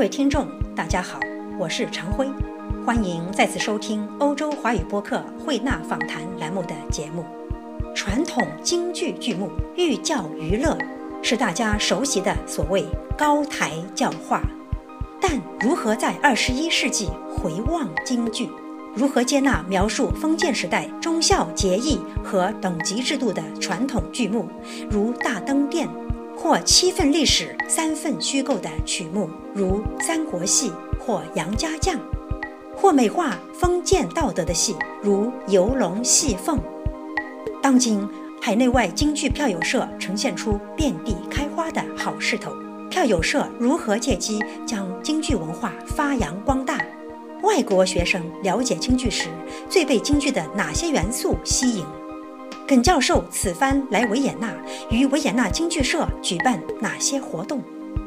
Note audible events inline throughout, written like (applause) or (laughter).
各位听众，大家好，我是常辉，欢迎再次收听欧洲华语播客慧纳访谈栏目的节目。传统京剧剧目寓教于乐，是大家熟悉的所谓高台教化。但如何在二十一世纪回望京剧？如何接纳描述封建时代忠孝节义和等级制度的传统剧目，如《大登殿》，或七份历史三份虚构的曲目，如《三国戏》或《杨家将》，或美化封建道德的戏，如《游龙戏凤》。当今海内外京剧票友社呈现出遍地开花的好势头，票友社如何借机将京剧文化发扬光大？外国学生了解京剧时，最被京剧的哪些元素吸引？耿教授此番来维也纳，与维也纳京剧社举办哪些活动？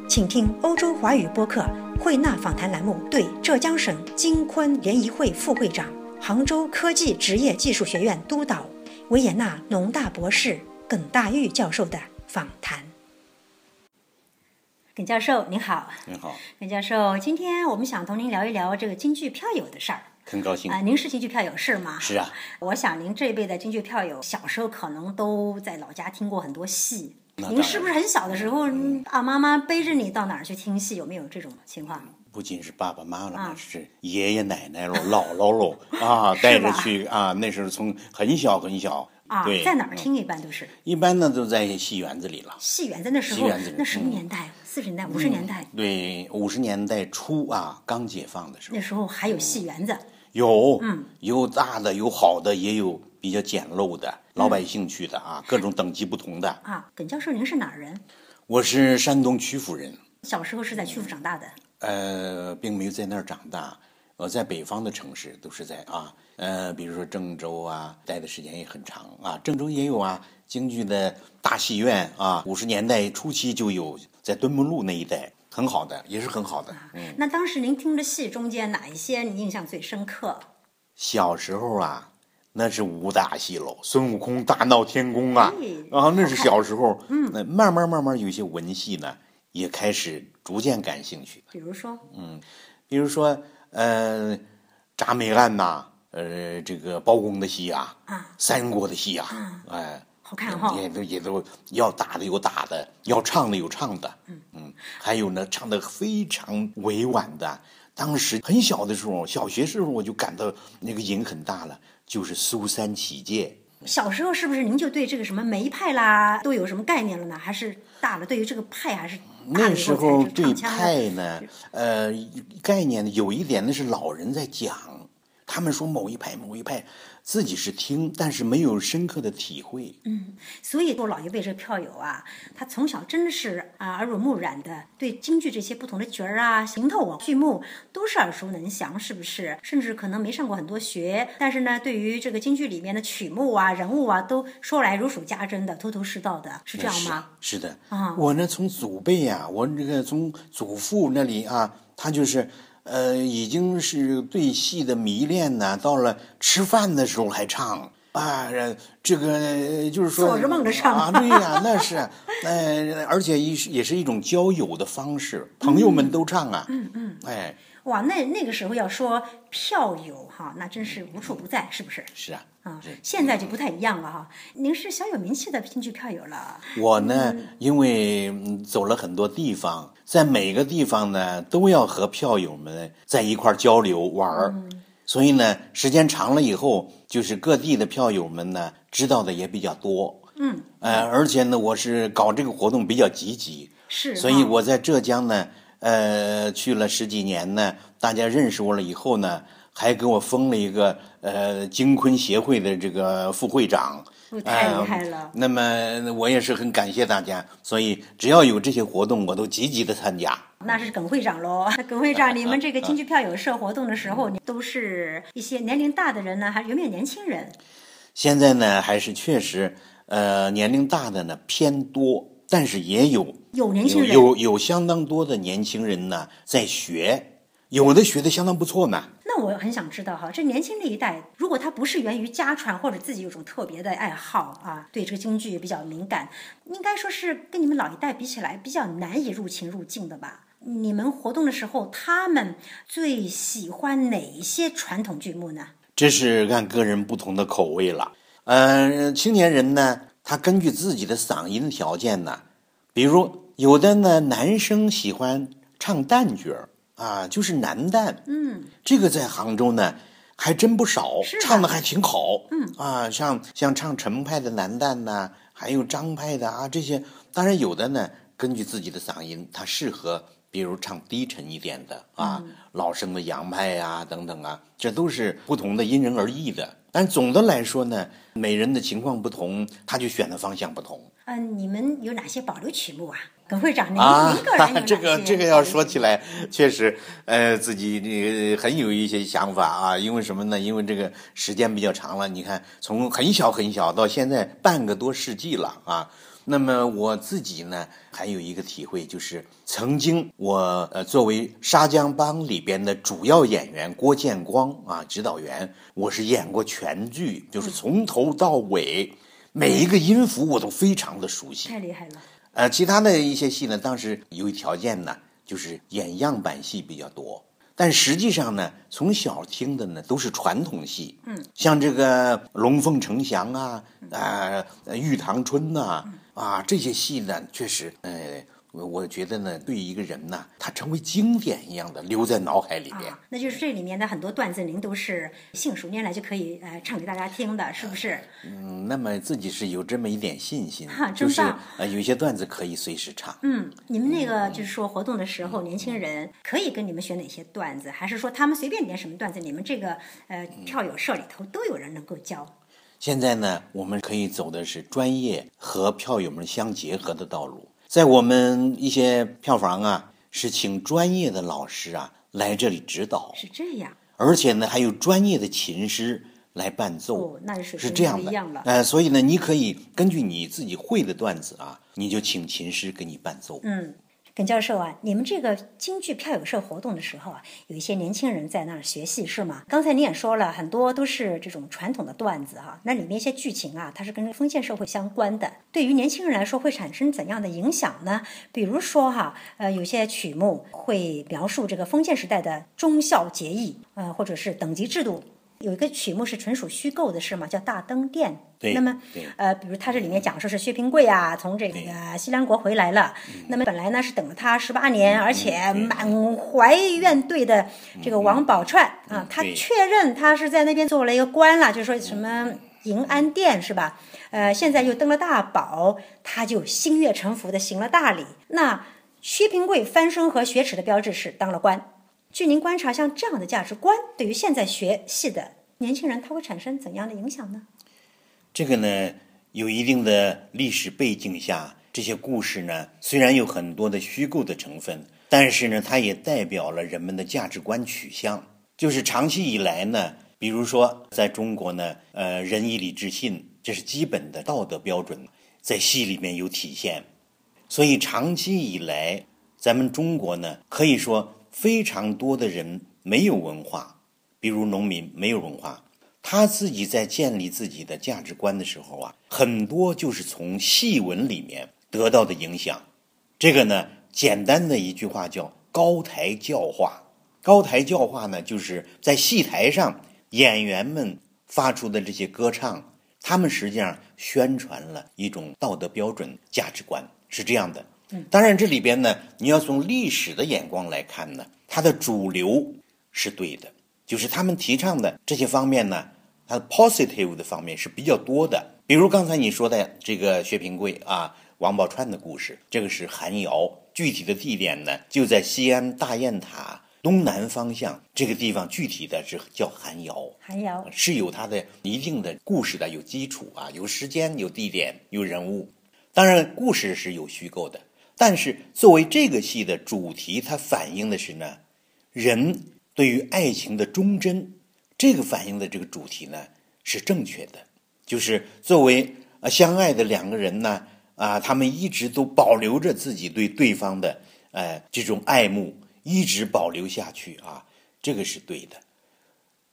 请听欧洲华语播客慧纳访谈栏目对浙江省京昆联谊会副会长、杭州科技职业技术学院督导、维也纳农大博士耿大玉教授的访谈。耿教授您好，您好，耿教授，今天我们想同您聊一聊这个京剧票友的事儿。很高兴啊，您是京剧票友是吗？是啊，(laughs) 我想您这一辈的京剧票友，小时候可能都在老家听过很多戏。您是不是很小的时候，爸爸妈妈背着你到哪儿去听戏？有没有这种情况？不仅是爸爸妈妈是爷爷奶奶喽、姥姥喽 (laughs) 啊，带着去啊。那时候从很小很小，啊？在哪儿听？一般都是一般呢都在戏园子里了。戏园子那时候戏园子，那什么嗯年代？四十年代、五十年代，对，五十年代初啊，刚解放的时候那，时候还有戏园子。有，嗯，有大的，有好的，也有比较简陋的，老百姓去的啊，各种等级不同的。啊，耿教授，您是哪儿人？我是山东曲阜人，小时候是在曲阜长大的。呃，并没有在那儿长大。我在北方的城市都是在啊，呃，比如说郑州啊，待的时间也很长啊。郑州也有啊，京剧的大戏院啊，五十年代初期就有，在敦睦路那一带，很好的，也是很好的。嗯，那当时您听的戏中间哪一些你印象最深刻？小时候啊，那是武打戏喽，孙悟空大闹天宫啊，哎啊，那是小时候。嗯，那慢慢慢慢有些文戏呢，也开始逐渐感兴趣。比如说，嗯比如说，呃，铡美案呐、呃，这个包公的戏啊，啊三国的戏啊，哎，好看哈也都也都要打的有打的，要唱的有唱的，嗯还有呢，唱的非常委婉的。当时很小的时候，小学时候我就感到那个瘾很大了，就是苏三起解。小时候是不是您就对这个什么梅派啦都有什么概念了呢？还是大了对于这个派还是那时候对派呢，呃，概念呢有一点那是老人在讲，他们说某一派某一派，自己是听，但是没有深刻的体会。嗯所以说老一辈这票友啊，他从小真的是啊耳濡目染的，对京剧这些不同的角儿啊、行头啊、剧目都是耳熟能详，是不是？甚至可能没上过很多学，但是呢，对于这个京剧里面的曲目啊、人物啊，都说来如数家珍的，头头是道的，是这样吗？是？是的，啊我呢从祖辈呀、我这个从祖父那里啊，他就是。呃，已经是对戏的迷恋呢，到了吃饭的时候还唱。啊，呃这个呃就是说做着梦着唱。啊，对呀、那是，(laughs) 呃，而且也是也是一种交友的方式，朋友们都唱啊，嗯嗯，哎，哇，那那个时候要说票友哈，那真是无处不在，是不是？是啊，啊，现在就不太一样了哈。您是小有名气的京剧票友了，我呢，因为嗯走了很多地方，在每个地方呢都要和票友们在一块儿交流玩儿，所以呢，时间长了以后，就是各地的票友们呢知道的也比较多。嗯，呃，而且呢，我是搞这个活动比较积极，是，所以我在浙江呢，呃，去了十几年呢，大家认识我了以后呢，还给我封了一个呃京昆协会的这个副会长。哦太厉呃害了。那么我也是很感谢大家，所以只要有这些活动，我都积极的参加。那是耿会长喽。(laughs) 耿会长，你们这个京剧票友社活动的时候，你都是一些年龄大的人呢，还是有没有年轻人？现在呢，还是确实，呃，年龄大的呢偏多，但是也有有年轻人有有有相当多的年轻人呢在学，有的学的相当不错呢。那我很想知道哈，这年轻的一代，如果他不是源于家传或者自己有种特别的爱好啊，对这个京剧比较敏感，应该说是跟你们老一代比起来比较难以入情入境的吧？你们活动的时候，他们最喜欢哪一些传统剧目呢？这是按个人不同的口味了。呃，青年人呢，他根据自己的嗓音条件呢，比如有的呢，男生喜欢唱旦角儿啊，就是男旦。嗯，这个在杭州呢还真不少，是唱的还挺好。嗯啊，像像唱陈派的男旦呐，还有张派的啊，这些当然有的呢，根据自己的嗓音，他适合。比如唱低沉一点的啊，嗯老生的杨派啊、等等啊，这都是不同的，因人而异的。但总的来说呢，每人的情况不同，他就选的方向不同嗯、你们有哪些保留曲目啊？(laughs) 耿会长，您、啊您个人。(laughs) 这个这个要说起来，确实，呃，自己这个很有一些想法啊。因为什么呢？因为这个时间比较长了，你看从很小很小到现在半个多世纪了啊。那么我自己呢，还有一个体会，就是曾经我呃作为沙江帮里边的主要演员郭建光啊指导员，我是演过全剧，就是从头到尾每一个音符我都非常的熟悉。太厉害了。呃，其他的一些戏呢，当时由于条件呢，就是演样板戏比较多。但实际上呢，从小听的呢都是传统戏，嗯，像这个《龙凤呈祥》啊，啊、呃，《玉堂春》呐，啊，这些戏呢，确实，呃，我我觉得呢，对一个人呢，他成为经典一样的留在脑海里边。啊，那就是这里面的很多段子，您都是信手拈来就可以呃唱给大家听的，是不是？嗯，那么自己是有这么一点信心，哈就是呃，有些段子可以随时唱。嗯，你们那个就是说活动的时候，年轻人可以跟你们学哪些段子，还是说他们随便点什么段子，你们这个呃票友社里头都有人能够教？现在呢，我们可以走的是专业和票友们相结合的道路。在我们一些票房啊，是请专业的老师啊来这里指导，是这样。而且呢，还有专业的琴师来伴奏，哦，那是是这样的。呃，所以呢，你可以根据你自己会的段子啊，你就请琴师给你伴奏。嗯，耿教授啊，你们这个京剧票友社活动的时候啊，有一些年轻人在那儿学戏是吗？刚才你也说了，很多都是这种传统的段子哈、那里面一些剧情啊，它是跟封建社会相关的，对于年轻人来说会产生怎样的影响呢？比如说哈，呃，有些曲目会描述这个封建时代的忠孝节义，呃，或者是等级制度。有一个曲目是纯属虚构的，是吗？叫《大灯殿》。那么呃，比如他这里面讲说是薛平贵啊，从这个西凉国回来了。那么本来呢是等了他十八年，而且满怀怨怼的这个王宝钏啊，他确认他是在那边做了一个官了，就说什么迎安殿是吧？呃，现在又登了大宝，他就心悦诚服的行了大礼。那薛平贵翻身和雪耻的标志是当了官。据您观察，像这样的价值观，对于现在学戏的年轻人，他会产生怎样的影响呢？这个呢，有一定的历史背景下，这些故事呢，虽然有很多的虚构的成分，但是呢，它也代表了人们的价值观取向。就是长期以来呢，比如说在中国呢，呃，仁义礼智信，这是基本的道德标准，在戏里面有体现。所以长期以来，咱们中国呢，可以说非常多的人没有文化，比如农民没有文化，他自己在建立自己的价值观的时候啊，很多就是从戏文里面得到的影响。这个呢，简单的一句话叫“高台教化”。高台教化呢，就是在戏台上演员们发出的这些歌唱，他们实际上宣传了一种道德标准、价值观，是这样的。当然，这里边呢，你要从历史的眼光来看呢，它的主流是对的，就是他们提倡的这些方面呢，它的 positive 的方面是比较多的。比如刚才你说的这个薛平贵啊、王宝钏的故事，这个是寒窑，具体的地点呢就在西安大雁塔东南方向这个地方，具体的是叫寒窑。韩瑶，是有它的一定的故事的，有基础啊，有时间、有地点、有人物。当然，故事是有虚构的，但是作为这个戏的主题，它反映的是呢，人对于爱情的忠贞。这个反映的这个主题呢是正确的，就是作为呃相爱的两个人呢啊，他们一直都保留着自己对对方的呃这种爱慕，一直保留下去啊，这个是对的。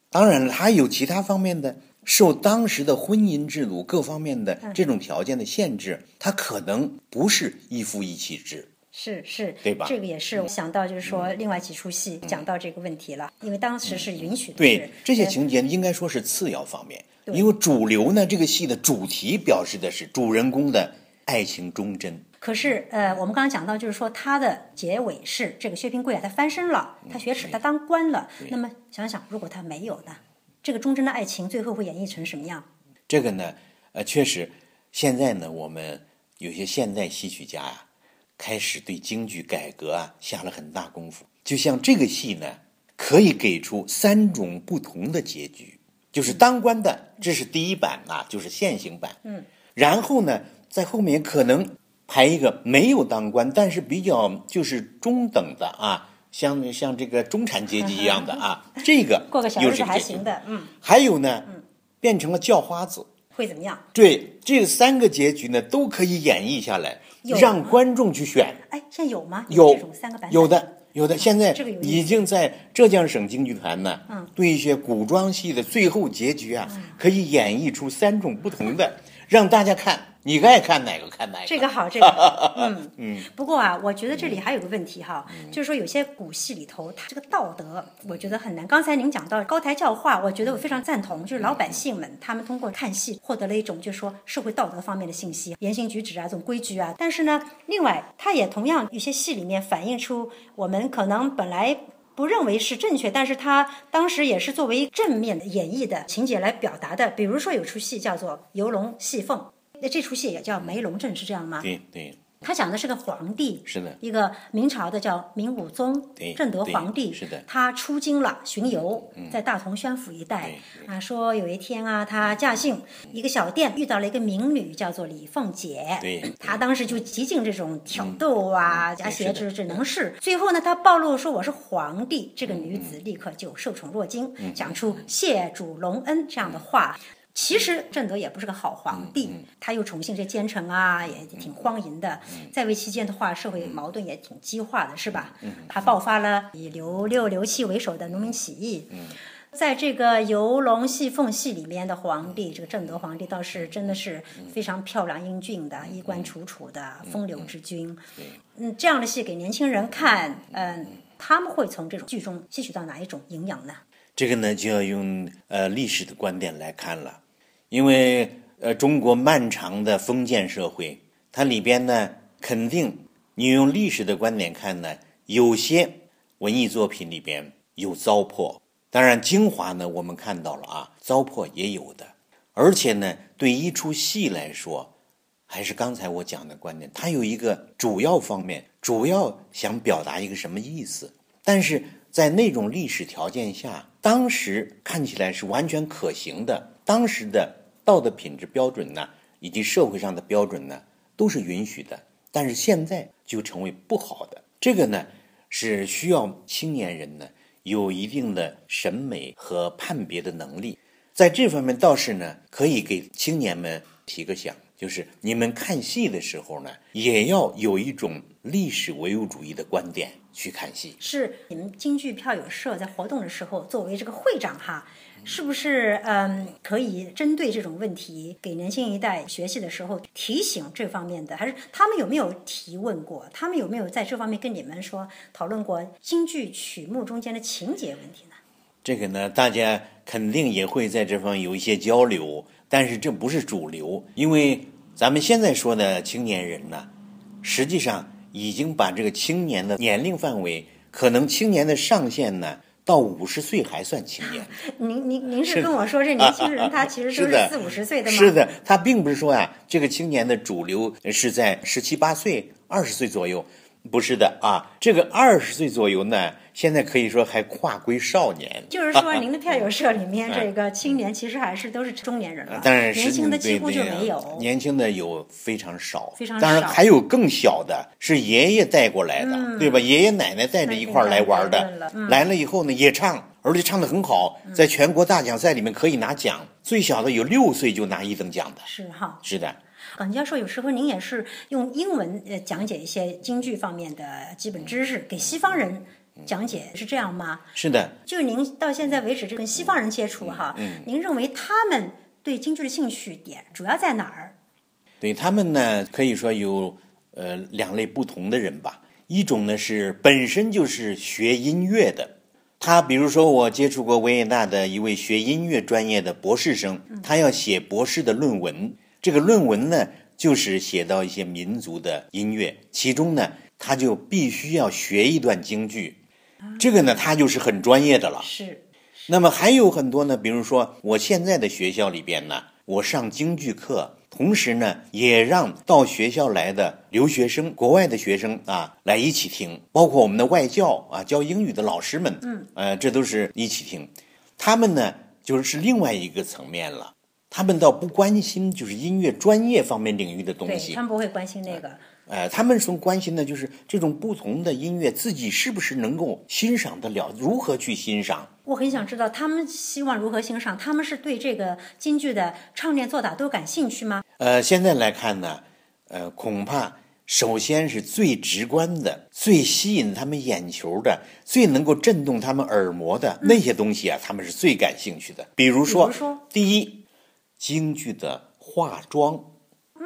当然了，还有其他方面的，受当时的婚姻制度各方面的这种条件的限制，他可能不是一夫一妻制，是是，对吧嗯这个也是我想到，就是说另外几出戏讲到这个问题了，因为当时是允许的。对这些呃情节应该说是次要方面，因为主流呢，这个戏的主题表示的是主人公的爱情忠贞。可是，呃，我们刚刚讲到，就是说他的结尾是这个薛平贵啊，他翻身了，他学耻，他当官了。那么想想，如果他没有呢？这个忠贞的爱情最后会演绎成什么样？这个呢，呃，确实，现在呢，我们有些现代戏曲家呀、开始对京剧改革啊下了很大功夫。就像这个戏呢，可以给出三种不同的结局，就是当官的，这是第一版啊，就是现行版。嗯，然后呢，在后面可能排一个没有当官，但是比较就是中等的啊。像像这个中产阶级一样的啊，(laughs) 这个过个小日子又是还行的，嗯，还有呢，变成了叫花子。会怎么样？对，这三个结局呢都可以演绎下来，让观众去选。哎，现在有吗？有这种三个版本？有的，有的。现在已经在浙江省京剧团呢，嗯对一些古装戏的最后结局啊，可以演绎出三种不同的，让大家看，你爱看哪个看哪个。这个好，这个好，(laughs) 嗯嗯。不过啊，我觉得这里还有个问题哈，就是说有些古戏里头，它这个道德，我觉得很难。刚才您讲到高台教化，我觉得我非常赞同，就是老百姓们他们通过看戏获得了一种就是说社会道德方面的信息，言行举止啊，这种规矩啊。但是呢，另外它也同样有些戏里面反映出我们可能本来。不认为是正确，但是他当时也是作为正面的演绎的情节来表达的。比如说有出戏叫做《游龙戏凤》，那这出戏也叫《梅龙镇》，是这样吗？对对，他讲的是个皇帝，是的。一个明朝的叫明武宗对正德皇帝，是的。嗯他出京了巡游，在大同宣府一带啊，说有一天啊，他驾幸一个小店，遇到了一个民女，叫做李凤姐，对他当时就极尽这种挑逗啊、假是的挟之之能。事，最后呢，他暴露说我是皇帝，这个女子立刻就受宠若惊，讲出谢主隆恩这样的话。其实正德也不是个好皇帝，他又宠幸这奸臣啊，也挺荒淫的。在位期间的话，社会矛盾也挺激化的，是吧？还爆发了以刘六、刘七为首的农民起义。在这个游龙戏凤戏里面的皇帝，这个正德皇帝倒是真的是非常漂亮英俊的，衣冠楚楚的风流之君。嗯，这样的戏给年轻人看，嗯，他们会从这种剧中吸取到哪一种营养呢？这个呢就要用呃历史的观点来看了，因为呃中国漫长的封建社会，它里边呢肯定你用历史的观点看呢，有些文艺作品里边有糟粕，当然精华呢我们看到了啊，糟粕也有的，而且呢对一出戏来说，还是刚才我讲的观点，它有一个主要方面，主要想表达一个什么意思，但是在那种历史条件下，当时看起来是完全可行的，当时的道德品质标准呢，以及社会上的标准呢，都是允许的。但是现在就成为不好的，这个呢是需要青年人呢有一定的审美和判别的能力。在这方面倒是呢，可以给青年们提个醒，就是你们看戏的时候呢，也要有一种历史唯物主义的观点去看戏。是你们京剧票友社在活动的时候，作为这个会长哈，是不是嗯可以针对这种问题，给年轻一代学习的时候提醒这方面的？还是他们有没有提问过？他们有没有在这方面跟你们说讨论过京剧曲目中间的情节问题呢？这个呢，大家肯定也会在这方面有一些交流，但是这不是主流，因为咱们现在说的青年人呢，实际上已经把这个青年的年龄范围，可能青年的上限呢，到五十岁还算青年。(laughs) 您您您是跟我说这年轻人他其实都是四五十岁的吗？是的，他并不是说啊、这个青年的主流是在十七八岁、二十岁左右，不是的啊。这个二十岁左右呢，现在可以说还跨归少年。就是说，您的票友社里面 (laughs) 这个青年其实还是都是中年人了，当然是年轻的几乎就没有。年轻的有非常少，非常当然还有更小的，是爷爷带过来的，对吧？爷爷奶奶带着一块儿来玩的了，来了以后呢也唱，而且唱的很好，在全国大奖赛里面可以拿奖，最小的有六岁就拿一等奖的，是哈，是的。耿教授，有时候您也是用英文呃讲解一些京剧方面的基本知识给西方人讲解，是这样吗？是的，就是您到现在为止，这跟西方人接触哈，您认为他们对京剧的兴趣点主要在哪儿？对他们呢，可以说有呃两类不同的人吧。一种呢是本身就是学音乐的，他比如说我接触过维也纳的一位学音乐专业的博士生，他要写博士的论文，这个论文呢就是写到一些民族的音乐，其中呢他就必须要学一段京剧，这个呢他就是很专业的了。是，那么还有很多呢，比如说我现在的学校里边呢，我上京剧课。同时呢，也让到学校来的留学生、国外的学生啊来一起听，包括我们的外教啊教英语的老师们，嗯，呃，这都是一起听。他们呢，就是另外一个层面了，他们倒不关心就是音乐专业方面领域的东西，他们不会关心那个。呃，他们所关心的就是这种不同的音乐，自己是不是能够欣赏得了，如何去欣赏。我很想知道他们希望如何欣赏，他们是对这个京剧的唱念做打都感兴趣吗？呃，现在来看呢，呃，恐怕首先是最直观的、最吸引他们眼球的、最能够震动他们耳膜的那些东西啊，他们是最感兴趣的。比如说，第一，京剧的化妆，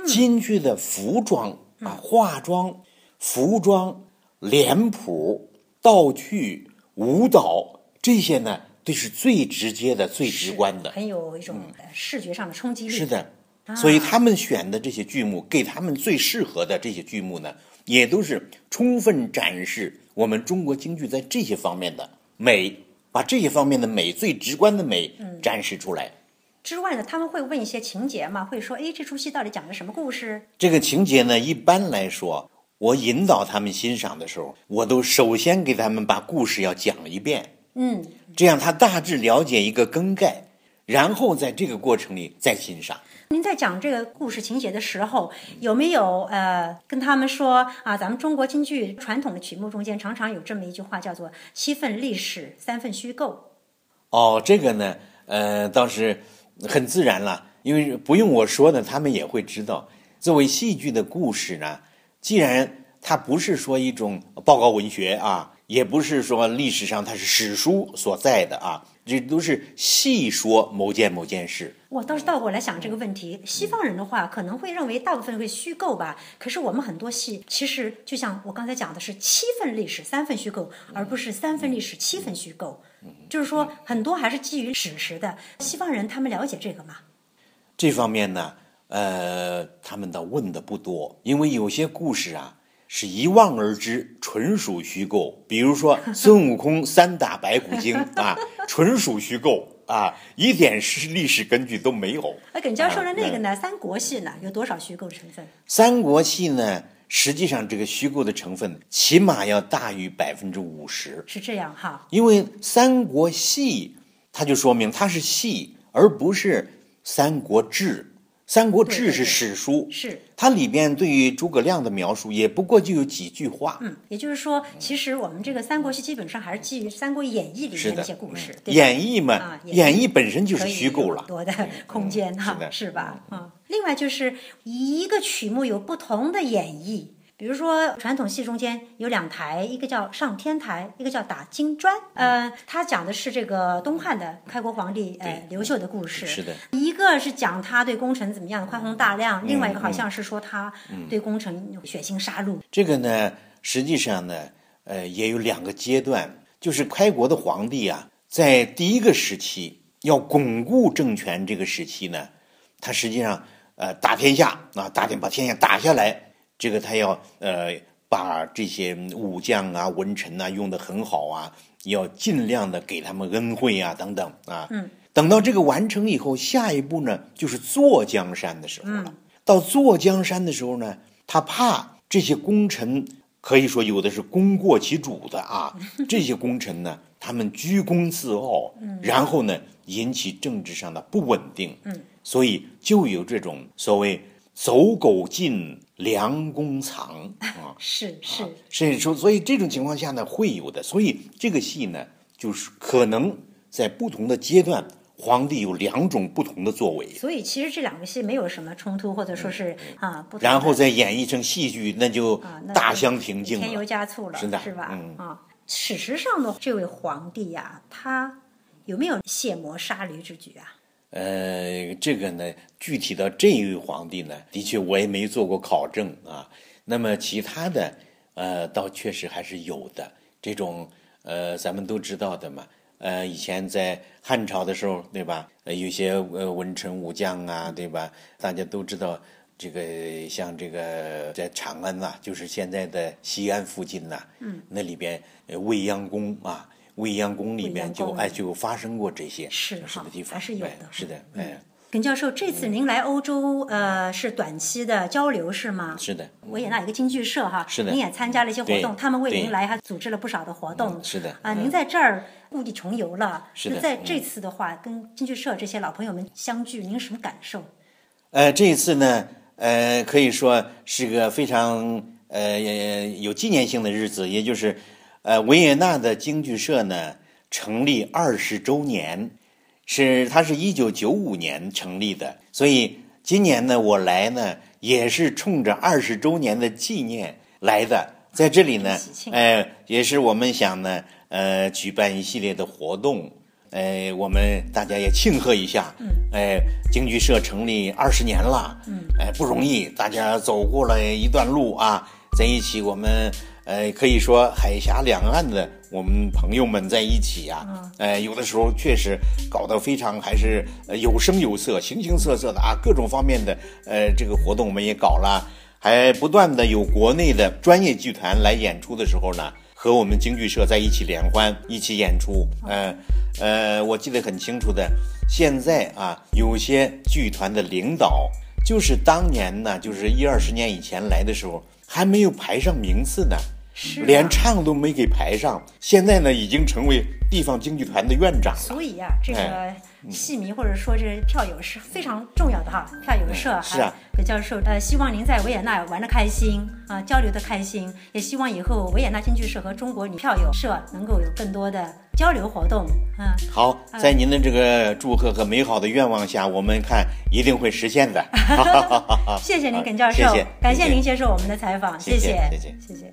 京剧的服装。啊，化妆、服装、脸谱、道具、舞蹈这些呢，都是最直接的、最直观的，很有一种视觉上的冲击力。是的，所以他们选的这些剧目，给他们最适合的这些剧目呢，也都是充分展示我们中国京剧在这些方面的美，把这些方面的美、最直观的美展示出来。之外呢，他们会问一些情节嘛？会说，哎，这出戏到底讲的什么故事？这个情节呢，一般来说，我引导他们欣赏的时候，我都首先给他们把故事要讲一遍，嗯，这样他大致了解一个梗概，然后在这个过程里再欣赏。您在讲这个故事情节的时候，有没有呃跟他们说啊？咱们中国京剧传统的曲目中间，常常有这么一句话，叫做“七分历史，三分虚构”。哦，这个呢，呃，倒是。很自然了，因为不用我说呢，他们也会知道。作为戏剧的故事呢，既然它不是说一种报告文学啊，也不是说历史上它是史书所在的啊，这都是戏说某件某件事。我倒是倒过来想这个问题，西方人的话可能会认为大部分会虚构吧，可是我们很多戏其实就像我刚才讲的是七分历史三分虚构，而不是三分历史七分虚构。就是说，很多还是基于史实的。西方人他们了解这个吗？这方面呢，呃，他们倒问的不多，因为有些故事啊是一望而知，纯属虚构。比如说 (laughs) 孙悟空三打白骨精啊，(laughs) 纯属虚构啊，一点是历史根据都没有。那耿教授的那个呢？三国戏呢，有多少虚构成分？三国戏呢？实际上，这个虚构的成分起码要大于百分之五十，是这样哈。因为《三国戏》，它就说明它是戏，而不是《三国志》。《三国志》是史书，是它里边对于诸葛亮的描述也不过就有几句话。嗯，也就是说，其实我们这个《三国戏》基本上还是基于《三国演义》里面的一些故事。演义嘛，演义本身就是虚构了，多的空间哈，是吧？啊。另外就是一个曲目有不同的演绎，比如说传统戏中间有两台，一个叫上天台，一个叫打金砖。呃，他讲的是这个东汉的开国皇帝呃刘秀的故事。是的。一个是讲他对功臣怎么样的宽宏大量，另外一个好像是说他对功臣血腥杀戮。这个呢，实际上呢，呃，也有两个阶段，就是开国的皇帝啊，在第一个时期要巩固政权这个时期呢，他实际上。呃，打天下啊，打天把天下打下来，这个他要呃把这些武将啊、文臣啊用的很好啊，要尽量的给他们恩惠啊等等啊。嗯。等到这个完成以后，下一步呢就是坐江山的时候了。到坐江山的时候呢，他怕这些功臣，可以说有的是功过其主的啊，(laughs) 这些功臣呢，他们居功自傲，然后呢引起政治上的不稳定。嗯。所以就有这种所谓“走狗进，良弓藏”啊，是是，甚至说，所以这种情况下呢，会有的。所以这个戏呢，就是可能在不同的阶段，皇帝有两种不同的作为。所以其实这两个戏没有什么冲突，或者说是啊，然后再演绎成戏剧，那就大相庭径，添油加醋了，是的，是吧？嗯啊，史实上的这位皇帝呀，他有没有卸磨杀驴之举啊？呃，这个呢，具体到这一位皇帝呢，的确我也没做过考证啊。那么其他的，呃，倒确实还是有的。这种呃，咱们都知道的嘛。呃，以前在汉朝的时候，对吧？呃，有些呃文臣武将啊，对吧？大家都知道，这个像这个在长安呐，就是现在的西安附近呐，嗯，那里边未央宫啊，未央宫里面就哎就发生过这些是的地方，还是有的，是的，哎。耿教授，这次您来欧洲，呃，是短期的交流是吗？是的。维也纳一个京剧社哈，是的。您也参加了一些活动，他们为您来还组织了不少的活动。是的。啊，您在这儿故地重游了，是的。在这次的话，跟京剧社这些老朋友们相聚，您什么感受？呃，这一次呢，呃，可以说是个非常呃有纪念性的日子，也就是呃维也纳的京剧社呢成立二十周年。是，它是一九九五年成立的，所以今年呢，我来呢也是冲着二十周年的纪念来的。在这里呢，呃，也是我们想呢，呃，举办一系列的活动，哎，我们大家也庆贺一下，哎，京剧社成立二十年了，哎，不容易，大家走过了一段路啊，在一起，我们。呃，可以说海峡两岸的我们朋友们在一起呀，呃，有的时候确实搞得非常还是有声有色、形形色色的啊，各种方面的呃这个活动我们也搞了，还不断的有国内的专业剧团来演出的时候呢，和我们京剧社在一起联欢，一起演出。呃呃，我记得很清楚的，现在啊，有些剧团的领导就是当年呢，就是一二十年以前来的时候还没有排上名次呢。连唱都没给排上，现在呢已经成为地方京剧团的院长。所以啊，这个戏迷或者说这票友是非常重要的哈。票友社是啊，葛教授，呃，希望您在维也纳玩的开心啊，交流的开心，也希望以后维也纳京剧社和中国女票友社能够有更多的交流活动。嗯，好，在您的这个祝贺和美好的愿望下，我们看一定会实现的。(laughs) 谢谢您，耿教授，谢谢，感谢您接受我们的采访，谢谢，谢谢，谢谢。